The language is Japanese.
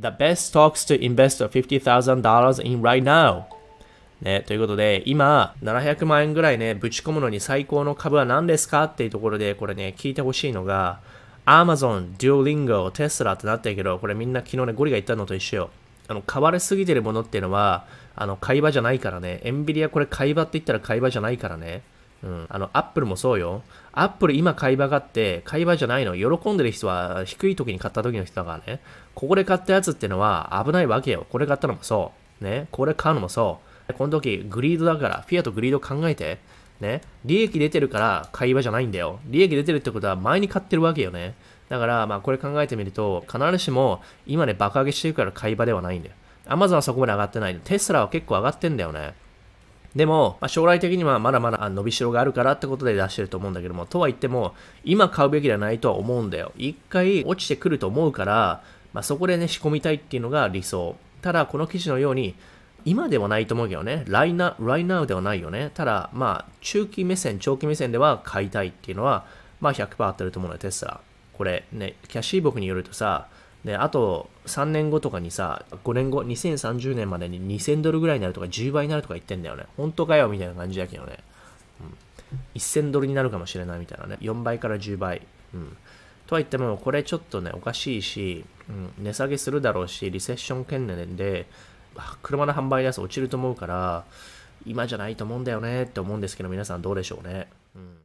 The best stocks to invest $50,000 in right now. ね、ということで、今、700万円ぐらいね、ぶち込むのに最高の株は何ですかっていうところで、これね、聞いてほしいのが、Amazon、Duolingo、Tesla ってなってるけど、これみんな昨日ね、ゴリが言ったのと一緒よ。あの、買われすぎてるものっていうのは、あの、買い場じゃないからね。エンビリアこれ買い場って言ったら買い場じゃないからね。うん。あの、アップルもそうよ。アップル今買い場があって、買い場じゃないの。喜んでる人は低い時に買った時の人だからね。ここで買ったやつってのは危ないわけよ。これ買ったのもそう。ね。これ買うのもそう。この時、グリードだから、フィアとグリード考えて、ね、利益出てるから買い場じゃないんだよ。利益出てるってことは前に買ってるわけよね。だから、まあこれ考えてみると、必ずしも今ね、爆上げしてるから買い場ではないんだよ。アマゾンはそこまで上がってない。テスラは結構上がってんだよね。でも、まあ、将来的にはまだまだ伸びしろがあるからってことで出してると思うんだけども、とは言っても、今買うべきではないとは思うんだよ。一回落ちてくると思うから、まあ、そこでね、仕込みたいっていうのが理想。ただ、この記事のように、今ではないと思うけどね、right now, ではないよね。ただ、まあ、中期目線、長期目線では買いたいっていうのは、まあ100%合ってると思うのよ、テスラ。これね、キャッシー僕によるとさ、で、あと3年後とかにさ、5年後、2030年までに2000ドルぐらいになるとか10倍になるとか言ってんだよね。本当かよみたいな感じだけどね。うん、1000ドルになるかもしれないみたいなね。4倍から10倍。うん。とは言っても、これちょっとね、おかしいし、うん、値下げするだろうし、リセッション懸念で、車の販売台数落ちると思うから、今じゃないと思うんだよねって思うんですけど、皆さんどうでしょうね。うん